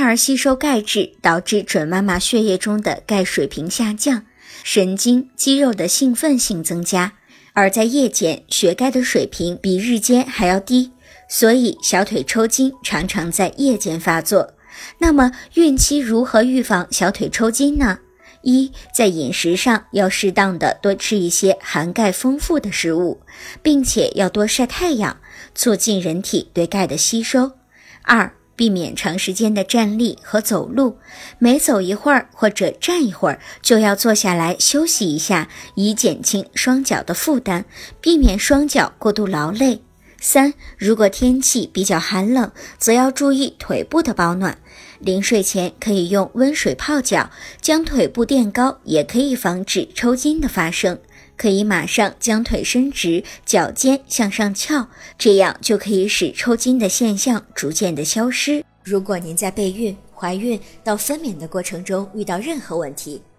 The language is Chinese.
胎儿吸收钙质，导致准妈妈血液中的钙水平下降，神经肌肉的兴奋性增加。而在夜间，血钙的水平比日间还要低，所以小腿抽筋常常在夜间发作。那么，孕期如何预防小腿抽筋呢？一，在饮食上要适当的多吃一些含钙丰富的食物，并且要多晒太阳，促进人体对钙的吸收。二，避免长时间的站立和走路，每走一会儿或者站一会儿就要坐下来休息一下，以减轻双脚的负担，避免双脚过度劳累。三，如果天气比较寒冷，则要注意腿部的保暖。临睡前可以用温水泡脚，将腿部垫高，也可以防止抽筋的发生。可以马上将腿伸直，脚尖向上翘，这样就可以使抽筋的现象逐渐的消失。如果您在备孕、怀孕到分娩的过程中遇到任何问题，